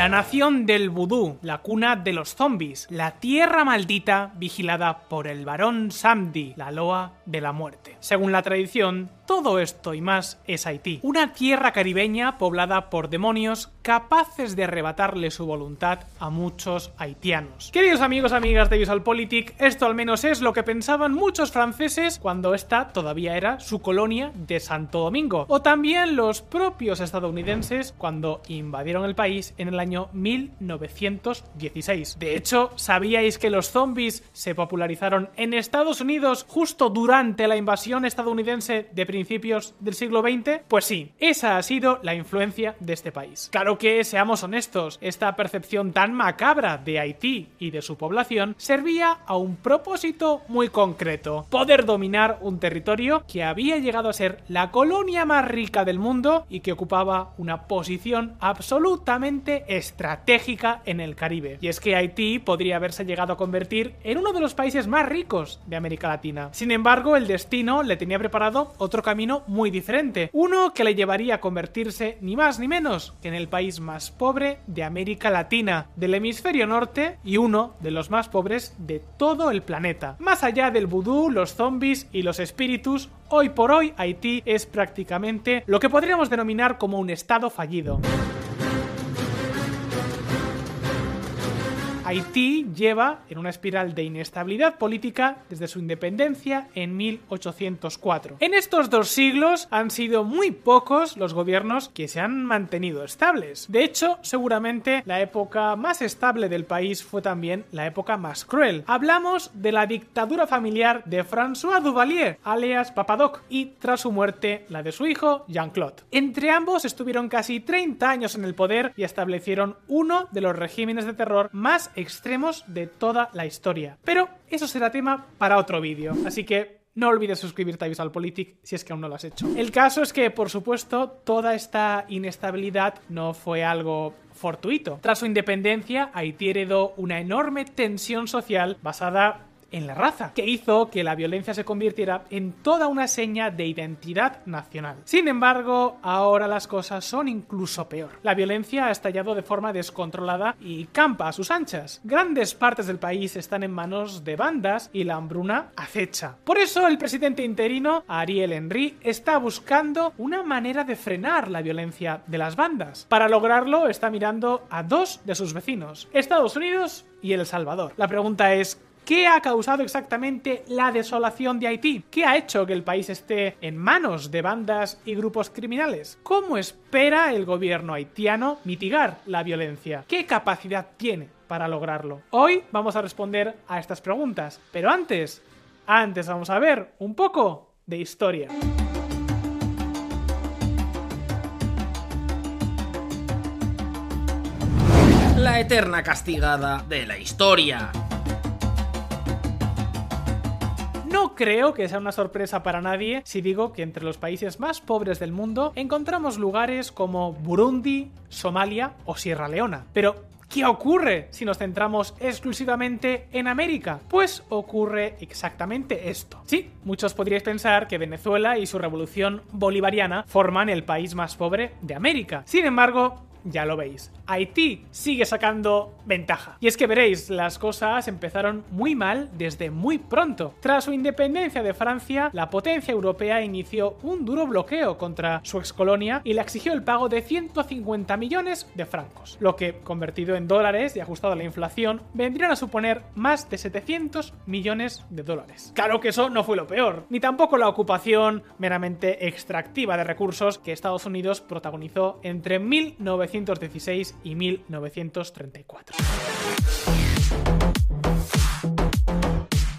La nación del vudú, la cuna de los zombies, la tierra maldita vigilada por el varón Samdi, la loa de la muerte. Según la tradición, todo esto y más es Haití, una tierra caribeña poblada por demonios capaces de arrebatarle su voluntad a muchos haitianos. Queridos amigos, amigas de VisualPolitik, esto al menos es lo que pensaban muchos franceses cuando esta todavía era su colonia de Santo Domingo, o también los propios estadounidenses cuando invadieron el país en el año 1916. De hecho, ¿sabíais que los zombies se popularizaron en Estados Unidos justo durante la invasión estadounidense de principios del siglo XX? Pues sí, esa ha sido la influencia de este país. Claro que, seamos honestos, esta percepción tan macabra de Haití y de su población servía a un propósito muy concreto, poder dominar un territorio que había llegado a ser la colonia más rica del mundo y que ocupaba una posición absolutamente estratégica en el Caribe. Y es que Haití podría haberse llegado a convertir en uno de los países más ricos de América Latina. Sin embargo, el destino le tenía preparado otro camino muy diferente, uno que le llevaría a convertirse ni más ni menos que en el país más pobre de América Latina, del hemisferio norte y uno de los más pobres de todo el planeta. Más allá del vudú, los zombies y los espíritus, hoy por hoy Haití es prácticamente lo que podríamos denominar como un estado fallido. Haití lleva en una espiral de inestabilidad política desde su independencia en 1804. En estos dos siglos han sido muy pocos los gobiernos que se han mantenido estables. De hecho, seguramente la época más estable del país fue también la época más cruel. Hablamos de la dictadura familiar de François Duvalier, alias Papadoc, y tras su muerte la de su hijo Jean-Claude. Entre ambos estuvieron casi 30 años en el poder y establecieron uno de los regímenes de terror más extremos de toda la historia. Pero eso será tema para otro vídeo, así que no olvides suscribirte a VisualPolitik si es que aún no lo has hecho. El caso es que, por supuesto, toda esta inestabilidad no fue algo fortuito. Tras su independencia, Haití heredó una enorme tensión social basada en la raza, que hizo que la violencia se convirtiera en toda una seña de identidad nacional. Sin embargo, ahora las cosas son incluso peor. La violencia ha estallado de forma descontrolada y campa a sus anchas. Grandes partes del país están en manos de bandas y la hambruna acecha. Por eso el presidente interino, Ariel Henry, está buscando una manera de frenar la violencia de las bandas. Para lograrlo está mirando a dos de sus vecinos, Estados Unidos y El Salvador. La pregunta es, ¿Qué ha causado exactamente la desolación de Haití? ¿Qué ha hecho que el país esté en manos de bandas y grupos criminales? ¿Cómo espera el gobierno haitiano mitigar la violencia? ¿Qué capacidad tiene para lograrlo? Hoy vamos a responder a estas preguntas, pero antes, antes vamos a ver un poco de historia. La eterna castigada de la historia. No creo que sea una sorpresa para nadie si digo que entre los países más pobres del mundo encontramos lugares como Burundi, Somalia o Sierra Leona. Pero, ¿Qué ocurre si nos centramos exclusivamente en América? Pues ocurre exactamente esto. Sí, muchos podríais pensar que Venezuela y su revolución bolivariana forman el país más pobre de América. Sin embargo, ya lo veis. Haití sigue sacando ventaja. Y es que veréis, las cosas empezaron muy mal desde muy pronto. Tras su independencia de Francia, la potencia europea inició un duro bloqueo contra su excolonia y le exigió el pago de 150 millones de francos, lo que, convertido en dólares y ajustado a la inflación, vendrían a suponer más de 700 millones de dólares. Claro que eso no fue lo peor, ni tampoco la ocupación meramente extractiva de recursos que Estados Unidos protagonizó entre 1916 y 1934.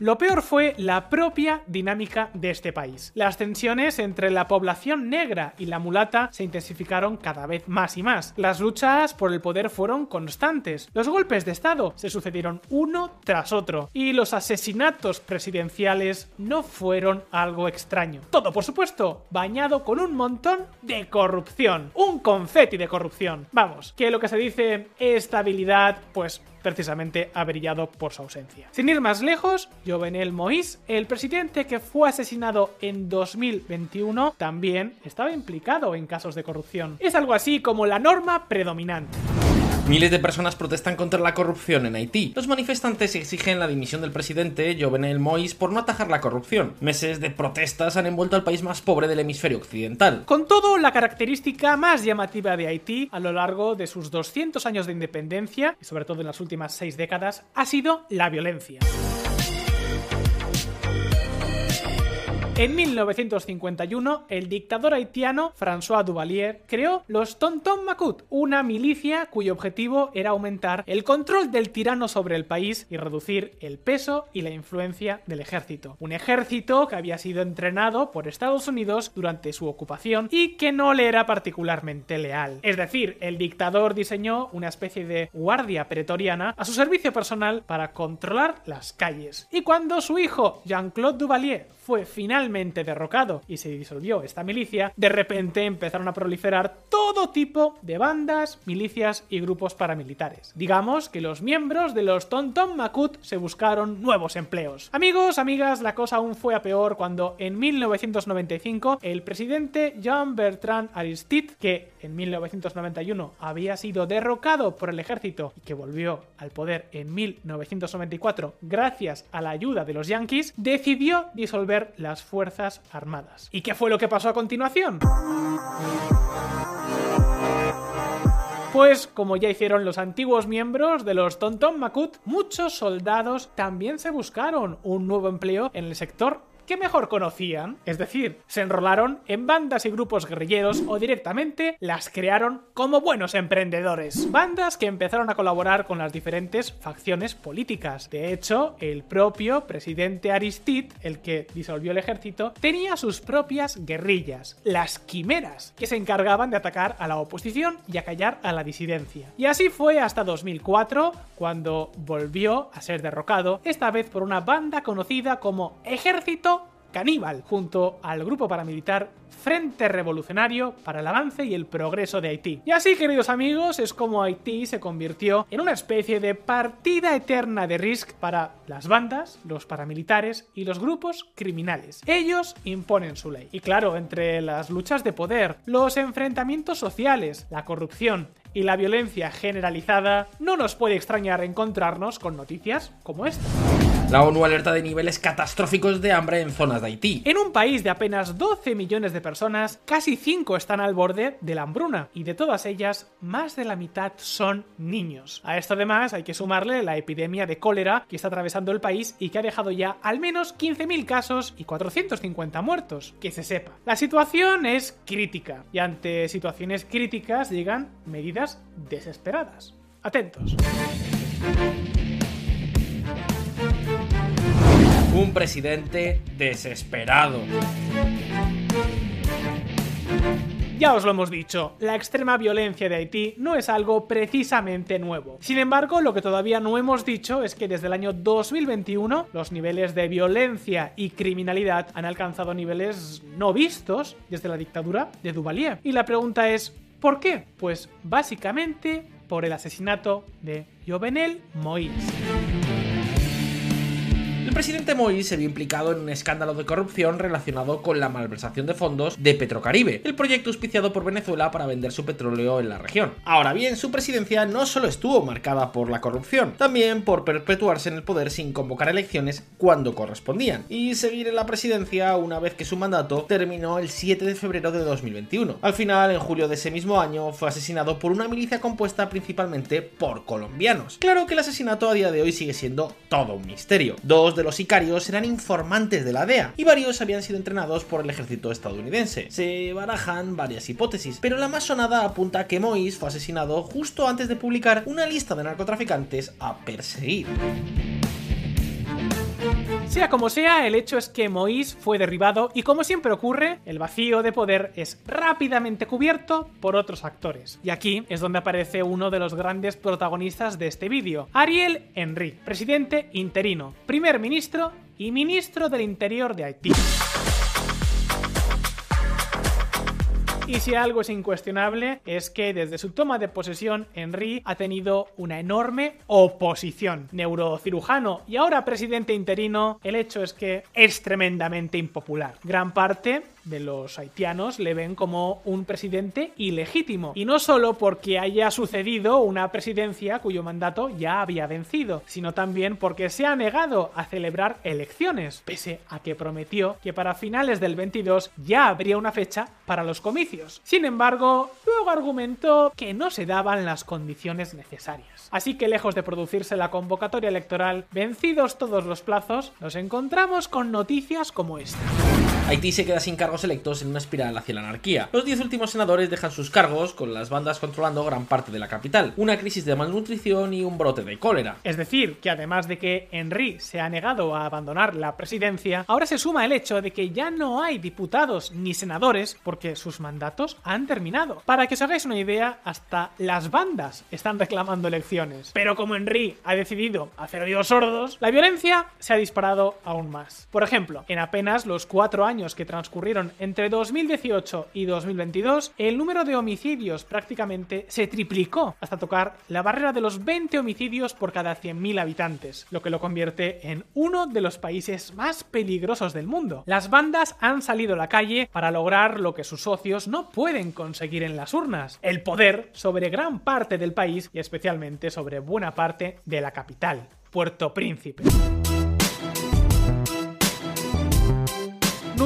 Lo peor fue la propia dinámica de este país. Las tensiones entre la población negra y la mulata se intensificaron cada vez más y más. Las luchas por el poder fueron constantes. Los golpes de Estado se sucedieron uno tras otro. Y los asesinatos presidenciales no fueron algo extraño. Todo, por supuesto, bañado con un montón de corrupción. Un confeti de corrupción. Vamos, que lo que se dice estabilidad, pues precisamente ha brillado por su ausencia. Sin ir más lejos, Jovenel Moïse, el presidente que fue asesinado en 2021, también estaba implicado en casos de corrupción. Es algo así como la norma predominante. Miles de personas protestan contra la corrupción en Haití. Los manifestantes exigen la dimisión del presidente Jovenel Moïse por no atajar la corrupción. Meses de protestas han envuelto al país más pobre del hemisferio occidental. Con todo, la característica más llamativa de Haití a lo largo de sus 200 años de independencia, y sobre todo en las últimas seis décadas, ha sido la violencia. En 1951, el dictador haitiano François Duvalier creó los Tonton Macut, una milicia cuyo objetivo era aumentar el control del tirano sobre el país y reducir el peso y la influencia del ejército. Un ejército que había sido entrenado por Estados Unidos durante su ocupación y que no le era particularmente leal. Es decir, el dictador diseñó una especie de guardia pretoriana a su servicio personal para controlar las calles. Y cuando su hijo Jean-Claude Duvalier fue finalmente derrocado y se disolvió esta milicia, de repente empezaron a proliferar todo tipo de bandas, milicias y grupos paramilitares. Digamos que los miembros de los Tonton Makut se buscaron nuevos empleos. Amigos, amigas, la cosa aún fue a peor cuando en 1995 el presidente Jean Bertrand Aristide, que en 1991 había sido derrocado por el ejército y que volvió al poder en 1994 gracias a la ayuda de los yankees, decidió disolver las Fuerzas Armadas. ¿Y qué fue lo que pasó a continuación? Pues, como ya hicieron los antiguos miembros de los Tonton Makut, muchos soldados también se buscaron un nuevo empleo en el sector que mejor conocían, es decir, se enrolaron en bandas y grupos guerrilleros o directamente las crearon como buenos emprendedores. Bandas que empezaron a colaborar con las diferentes facciones políticas. De hecho, el propio presidente Aristide, el que disolvió el ejército, tenía sus propias guerrillas, las quimeras, que se encargaban de atacar a la oposición y a callar a la disidencia. Y así fue hasta 2004, cuando volvió a ser derrocado, esta vez por una banda conocida como Ejército Caníbal, junto al grupo paramilitar Frente Revolucionario para el Avance y el Progreso de Haití. Y así, queridos amigos, es como Haití se convirtió en una especie de partida eterna de Risk para las bandas, los paramilitares y los grupos criminales. Ellos imponen su ley. Y claro, entre las luchas de poder, los enfrentamientos sociales, la corrupción y la violencia generalizada, no nos puede extrañar encontrarnos con noticias como esta. La ONU alerta de niveles catastróficos de hambre en zonas de Haití. En un país de apenas 12 millones de personas, casi 5 están al borde de la hambruna, y de todas ellas, más de la mitad son niños. A esto además hay que sumarle la epidemia de cólera que está atravesando el país y que ha dejado ya al menos 15.000 casos y 450 muertos, que se sepa. La situación es crítica, y ante situaciones críticas llegan medidas desesperadas. Atentos. Un presidente desesperado. Ya os lo hemos dicho, la extrema violencia de Haití no es algo precisamente nuevo. Sin embargo, lo que todavía no hemos dicho es que desde el año 2021 los niveles de violencia y criminalidad han alcanzado niveles no vistos desde la dictadura de Duvalier. Y la pregunta es, ¿por qué? Pues básicamente por el asesinato de Jovenel Moïse. El presidente Moïse se vio implicado en un escándalo de corrupción relacionado con la malversación de fondos de Petrocaribe, el proyecto auspiciado por Venezuela para vender su petróleo en la región. Ahora bien, su presidencia no solo estuvo marcada por la corrupción, también por perpetuarse en el poder sin convocar elecciones cuando correspondían, y seguir en la presidencia una vez que su mandato terminó el 7 de febrero de 2021. Al final, en julio de ese mismo año, fue asesinado por una milicia compuesta principalmente por colombianos. Claro que el asesinato a día de hoy sigue siendo todo un misterio. Dos de los sicarios eran informantes de la DEA y varios habían sido entrenados por el ejército estadounidense. Se barajan varias hipótesis, pero la más sonada apunta a que Moïse fue asesinado justo antes de publicar una lista de narcotraficantes a perseguir. Sea como sea, el hecho es que Moïse fue derribado y como siempre ocurre, el vacío de poder es rápidamente cubierto por otros actores. Y aquí es donde aparece uno de los grandes protagonistas de este vídeo, Ariel Henry, presidente interino, primer ministro y ministro del Interior de Haití. Y si algo es incuestionable es que desde su toma de posesión, Henry ha tenido una enorme oposición. Neurocirujano y ahora presidente interino, el hecho es que es tremendamente impopular. Gran parte de los haitianos le ven como un presidente ilegítimo. Y no solo porque haya sucedido una presidencia cuyo mandato ya había vencido, sino también porque se ha negado a celebrar elecciones, pese a que prometió que para finales del 22 ya habría una fecha para los comicios. Sin embargo, luego argumentó que no se daban las condiciones necesarias. Así que lejos de producirse la convocatoria electoral, vencidos todos los plazos, nos encontramos con noticias como esta. Haití se queda sin cargos electos en una espiral hacia la anarquía. Los 10 últimos senadores dejan sus cargos, con las bandas controlando gran parte de la capital, una crisis de malnutrición y un brote de cólera. Es decir, que además de que Henry se ha negado a abandonar la presidencia, ahora se suma el hecho de que ya no hay diputados ni senadores porque sus mandatos han terminado. Para que os hagáis una idea, hasta las bandas están reclamando elecciones. Pero como Henry ha decidido hacer oídos sordos, la violencia se ha disparado aún más. Por ejemplo, en apenas los cuatro años que transcurrieron entre 2018 y 2022, el número de homicidios prácticamente se triplicó hasta tocar la barrera de los 20 homicidios por cada 100.000 habitantes, lo que lo convierte en uno de los países más peligrosos del mundo. Las bandas han salido a la calle para lograr lo que sus socios no pueden conseguir en las urnas, el poder sobre gran parte del país y especialmente sobre buena parte de la capital, Puerto Príncipe.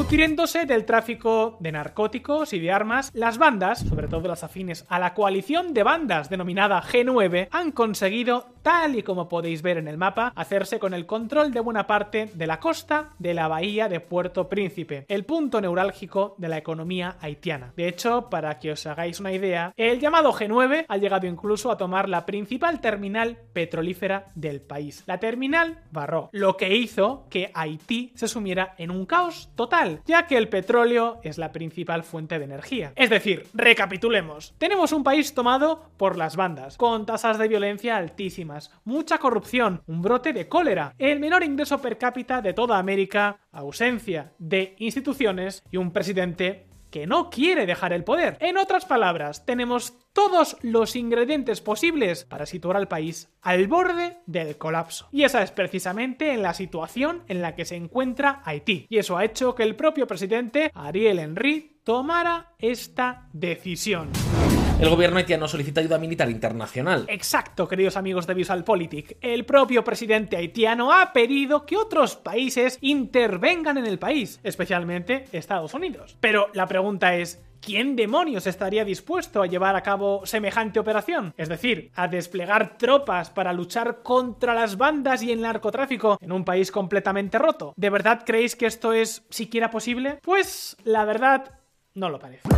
Nutriéndose del tráfico de narcóticos y de armas, las bandas, sobre todo las afines a la coalición de bandas denominada G9, han conseguido, tal y como podéis ver en el mapa, hacerse con el control de buena parte de la costa de la bahía de Puerto Príncipe, el punto neurálgico de la economía haitiana. De hecho, para que os hagáis una idea, el llamado G9 ha llegado incluso a tomar la principal terminal petrolífera del país, la terminal Barro, lo que hizo que Haití se sumiera en un caos total ya que el petróleo es la principal fuente de energía. Es decir, recapitulemos, tenemos un país tomado por las bandas, con tasas de violencia altísimas, mucha corrupción, un brote de cólera, el menor ingreso per cápita de toda América, ausencia de instituciones y un presidente que no quiere dejar el poder. En otras palabras, tenemos todos los ingredientes posibles para situar al país al borde del colapso. Y esa es precisamente en la situación en la que se encuentra Haití. Y eso ha hecho que el propio presidente, Ariel Henry, tomara esta decisión. El gobierno haitiano solicita ayuda militar internacional. Exacto, queridos amigos de VisualPolitik. El propio presidente haitiano ha pedido que otros países intervengan en el país, especialmente Estados Unidos. Pero la pregunta es, ¿quién demonios estaría dispuesto a llevar a cabo semejante operación? Es decir, a desplegar tropas para luchar contra las bandas y el narcotráfico en un país completamente roto. ¿De verdad creéis que esto es siquiera posible? Pues la verdad, no lo parece.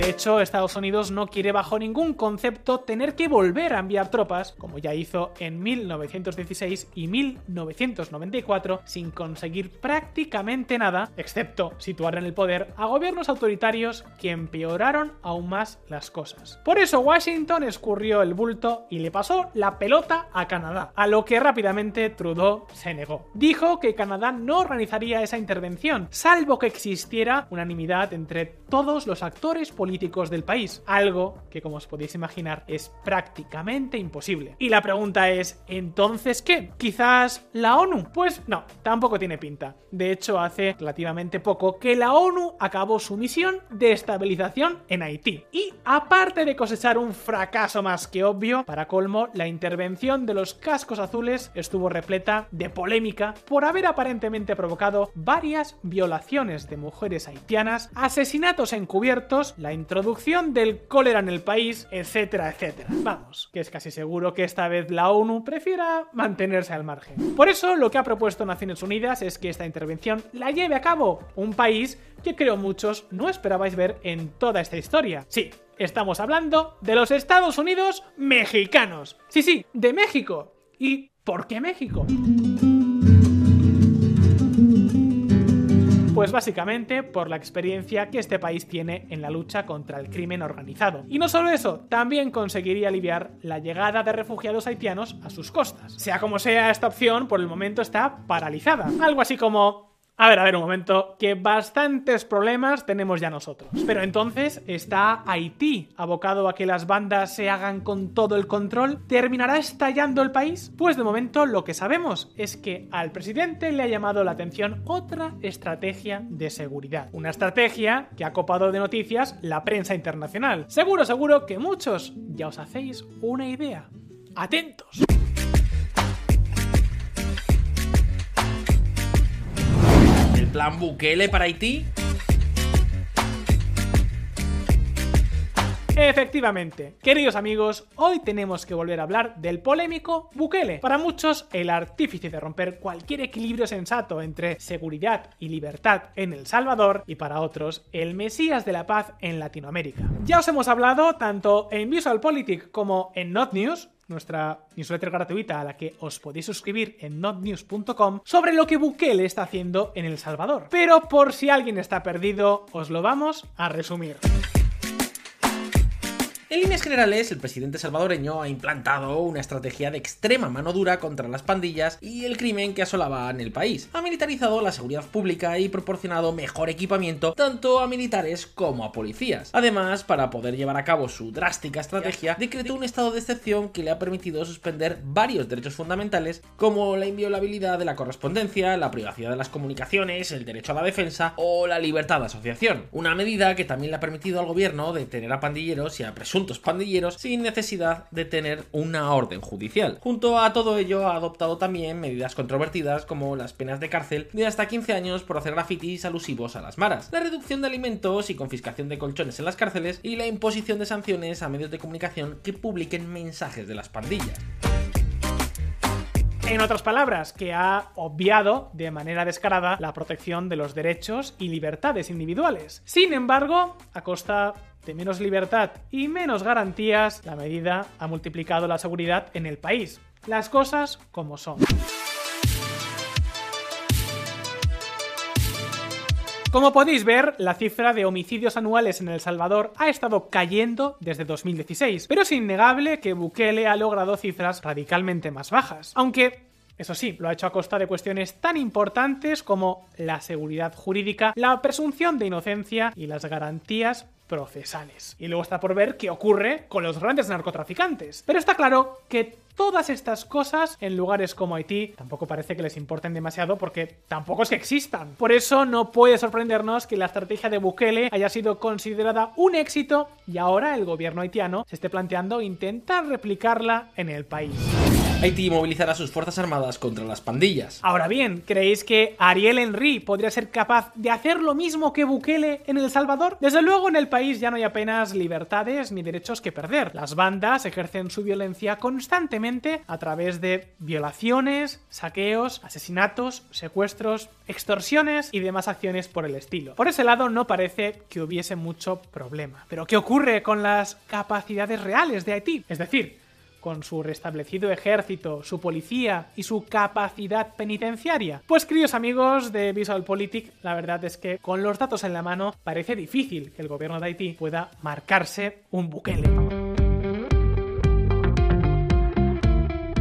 De hecho, Estados Unidos no quiere bajo ningún concepto tener que volver a enviar tropas, como ya hizo en 1916 y 1994, sin conseguir prácticamente nada, excepto situar en el poder a gobiernos autoritarios que empeoraron aún más las cosas. Por eso Washington escurrió el bulto y le pasó la pelota a Canadá, a lo que rápidamente Trudeau se negó. Dijo que Canadá no organizaría esa intervención, salvo que existiera unanimidad entre todos los actores políticos políticos del país, algo que como os podéis imaginar es prácticamente imposible. Y la pregunta es, ¿entonces qué? ¿Quizás la ONU? Pues no, tampoco tiene pinta. De hecho, hace relativamente poco que la ONU acabó su misión de estabilización en Haití. Y aparte de cosechar un fracaso más que obvio, para colmo, la intervención de los cascos azules estuvo repleta de polémica por haber aparentemente provocado varias violaciones de mujeres haitianas, asesinatos encubiertos, la introducción del cólera en el país, etcétera, etcétera. Vamos, que es casi seguro que esta vez la ONU prefiera mantenerse al margen. Por eso lo que ha propuesto Naciones Unidas es que esta intervención la lleve a cabo un país que creo muchos no esperabais ver en toda esta historia. Sí, estamos hablando de los Estados Unidos mexicanos. Sí, sí, de México. ¿Y por qué México? Pues básicamente por la experiencia que este país tiene en la lucha contra el crimen organizado. Y no solo eso, también conseguiría aliviar la llegada de refugiados haitianos a sus costas. Sea como sea, esta opción por el momento está paralizada. Algo así como A ver, a ver, un momento, que bastantes problemas tenemos ya nosotros. Pero entonces, ¿está Haití abocado a que las bandas se hagan con todo el control? ¿Terminará estallando el país? Pues de momento lo que sabemos es que al presidente le ha llamado la atención otra estrategia de seguridad. Una estrategia que ha copado de noticias la prensa internacional. Seguro, seguro que muchos ya os hacéis una idea. ¡Atentos! Plan Bukele para Haití? Efectivamente, queridos amigos, hoy tenemos que volver a hablar del polémico Bukele. Para muchos, el artífice de romper cualquier equilibrio sensato entre seguridad y libertad en El Salvador, y para otros, el mesías de la paz en Latinoamérica. Ya os hemos hablado tanto en VisualPolitik como en Not News, nuestra newsletter gratuita a la que os podéis suscribir en notnews.com, sobre lo que Bukele está haciendo en El Salvador. Pero por si alguien está perdido, os lo vamos a resumir. En líneas generales, el presidente salvadoreño ha implantado una estrategia de extrema mano dura contra las pandillas y el crimen que asolaba en el país. Ha militarizado la seguridad pública y proporcionado mejor equipamiento tanto a militares como a policías. Además, para poder llevar a cabo su drástica estrategia, decretó un estado de excepción que le ha permitido suspender varios derechos fundamentales como la inviolabilidad de la correspondencia, la privacidad de las comunicaciones, el derecho a la defensa o la libertad de asociación. Una medida que también le ha permitido al gobierno detener a pandilleros y a presuntos pandilleros sin necesidad de tener una orden judicial. Junto a todo ello ha adoptado también medidas controvertidas como las penas de cárcel de hasta 15 años por hacer grafitis alusivos a las maras, la reducción de alimentos y confiscación de colchones en las cárceles y la imposición de sanciones a medios de comunicación que publiquen mensajes de las pandillas. En otras palabras, que ha obviado de manera descarada la protección de los derechos y libertades individuales. Sin embargo, a costa de menos libertad y menos garantías, la medida ha multiplicado la seguridad en el país. Las cosas como son. Como podéis ver, la cifra de homicidios anuales en El Salvador ha estado cayendo desde 2016, pero es innegable que Bukele ha logrado cifras radicalmente más bajas. Aunque eso sí, lo ha hecho a costa de cuestiones tan importantes como la seguridad jurídica, la presunción de inocencia y las garantías procesales. Y luego está por ver qué ocurre con los grandes narcotraficantes. Pero está claro que todas estas cosas en lugares como Haití tampoco parece que les importen demasiado porque tampoco es que existan. Por eso no puede sorprendernos que la estrategia de Bukele haya sido considerada un éxito y ahora el gobierno haitiano se esté planteando intentar replicarla en el país. Haití movilizará sus fuerzas armadas contra las pandillas. Ahora bien, ¿creéis que Ariel Henry podría ser capaz de hacer lo mismo que Bukele en El Salvador? Desde luego en el país ya no hay apenas libertades ni derechos que perder. Las bandas ejercen su violencia constantemente a través de violaciones, saqueos, asesinatos, secuestros, extorsiones y demás acciones por el estilo. Por ese lado no parece que hubiese mucho problema. Pero ¿qué ocurre con las capacidades reales de Haití? Es decir, con su restablecido ejército, su policía y su capacidad penitenciaria? Pues queridos amigos de VisualPolitik, la verdad es que con los datos en la mano parece difícil que el gobierno de Haití pueda marcarse un buquele.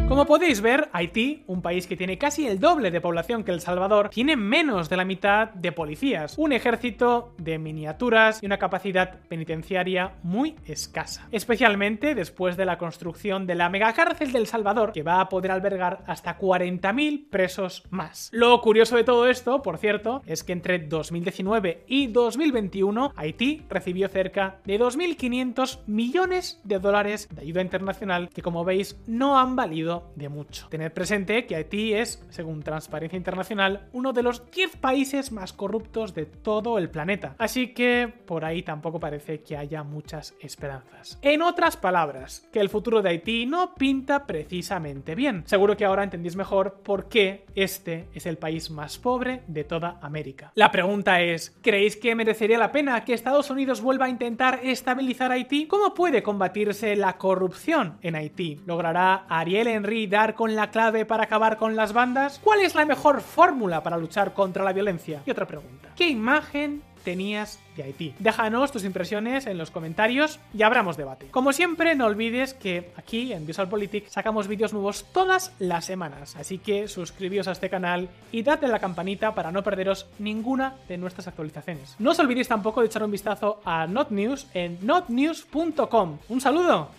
Como podéis ver, Haití, un país que tiene casi el doble de población que El Salvador, tiene menos de la mitad de policías, un ejército de miniaturas y una capacidad penitenciaria muy escasa. Especialmente después de la construcción de la megacárcel del Salvador, que va a poder albergar hasta 40.000 presos más. Lo curioso de todo esto, por cierto, es que entre 2019 y 2021 Haití recibió cerca de 2.500 millones de dólares de ayuda internacional que como veis no han valido de mucho. Tened presente que Haití es, según Transparencia Internacional, uno de los 10 países más corruptos de todo el planeta. Así que por ahí tampoco parece que haya muchas esperanzas. En otras palabras, que el futuro de Haití no pinta precisamente bien. Seguro que ahora entendéis mejor por qué este es el país más pobre de toda América. La pregunta es, ¿creéis que merecería la pena que Estados Unidos vuelva a intentar estabilizar Haití? ¿Cómo puede combatirse la corrupción en Haití? ¿Logrará Ariel Henry Henry dar con la clave para acabar con las bandas? ¿Cuál es la mejor fórmula para luchar contra la violencia? Y otra pregunta. ¿Qué imagen tenías de Haití. Déjanos tus impresiones en los comentarios y abramos debate. Como siempre, no olvides que aquí en VisualPolitik sacamos vídeos nuevos todas las semanas, así que suscribíos a este canal y dadle a la campanita para no perderos ninguna de nuestras actualizaciones. No os olvidéis tampoco de echar un vistazo a NotNews en notnews.com. Un saludo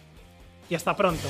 y hasta pronto.